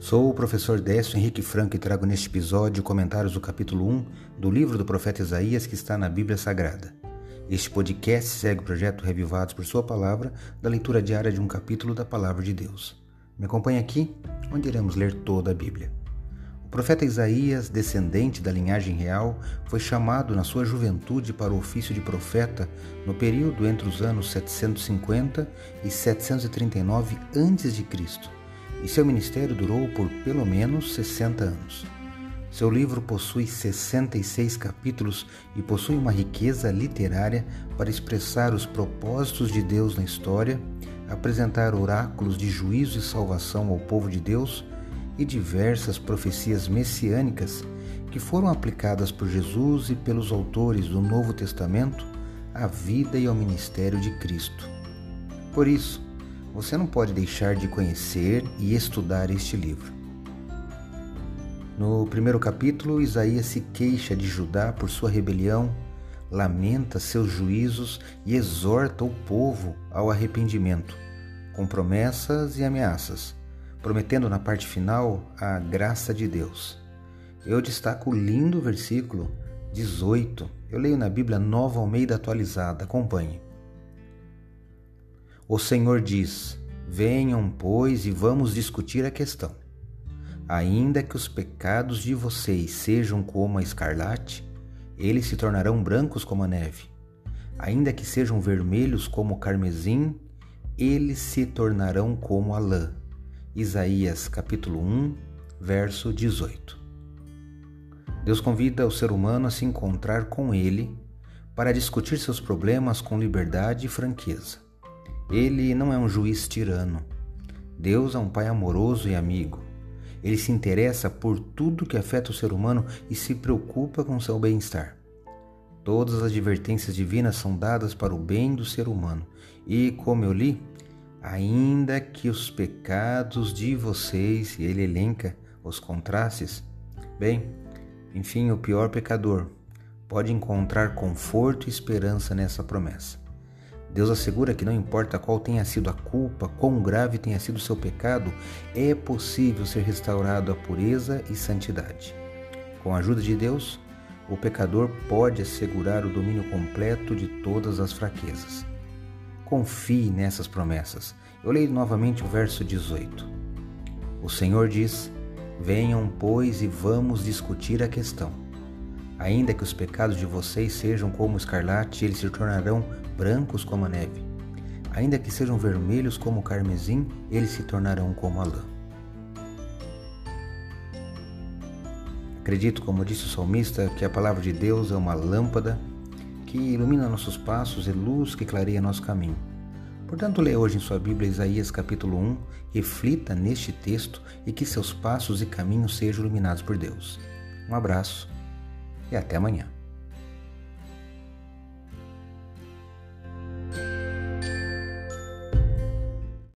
Sou o professor Décio Henrique Franco e trago neste episódio comentários do capítulo 1 do livro do profeta Isaías que está na Bíblia Sagrada. Este podcast segue o projeto Revivados por Sua Palavra, da leitura diária de um capítulo da Palavra de Deus. Me acompanhe aqui, onde iremos ler toda a Bíblia. O profeta Isaías, descendente da linhagem real, foi chamado na sua juventude para o ofício de profeta no período entre os anos 750 e 739 a.C e seu ministério durou por pelo menos 60 anos. Seu livro possui 66 capítulos e possui uma riqueza literária para expressar os propósitos de Deus na história, apresentar oráculos de juízo e salvação ao povo de Deus e diversas profecias messiânicas que foram aplicadas por Jesus e pelos autores do Novo Testamento à vida e ao ministério de Cristo. Por isso, você não pode deixar de conhecer e estudar este livro. No primeiro capítulo, Isaías se queixa de Judá por sua rebelião, lamenta seus juízos e exorta o povo ao arrependimento, com promessas e ameaças, prometendo na parte final a graça de Deus. Eu destaco o lindo versículo 18. Eu leio na Bíblia Nova Almeida Atualizada. Acompanhe. O Senhor diz: Venham, pois, e vamos discutir a questão. Ainda que os pecados de vocês sejam como a escarlate, eles se tornarão brancos como a neve. Ainda que sejam vermelhos como o carmesim, eles se tornarão como a lã. Isaías capítulo 1, verso 18. Deus convida o ser humano a se encontrar com ele para discutir seus problemas com liberdade e franqueza. Ele não é um juiz tirano. Deus é um pai amoroso e amigo. Ele se interessa por tudo que afeta o ser humano e se preocupa com seu bem-estar. Todas as advertências divinas são dadas para o bem do ser humano. E, como eu li, ainda que os pecados de vocês, e ele elenca os contrastes, bem, enfim, o pior pecador pode encontrar conforto e esperança nessa promessa. Deus assegura que não importa qual tenha sido a culpa, quão grave tenha sido o seu pecado, é possível ser restaurado à pureza e santidade. Com a ajuda de Deus, o pecador pode assegurar o domínio completo de todas as fraquezas. Confie nessas promessas. Eu leio novamente o verso 18. O Senhor diz: Venham, pois, e vamos discutir a questão. Ainda que os pecados de vocês sejam como escarlate, eles se tornarão brancos como a neve. Ainda que sejam vermelhos como o carmesim, eles se tornarão como a lã. Acredito, como disse o salmista, que a palavra de Deus é uma lâmpada que ilumina nossos passos e luz que clareia nosso caminho. Portanto, leia hoje em sua Bíblia Isaías capítulo 1, reflita neste texto e que seus passos e caminhos sejam iluminados por Deus. Um abraço e até amanhã.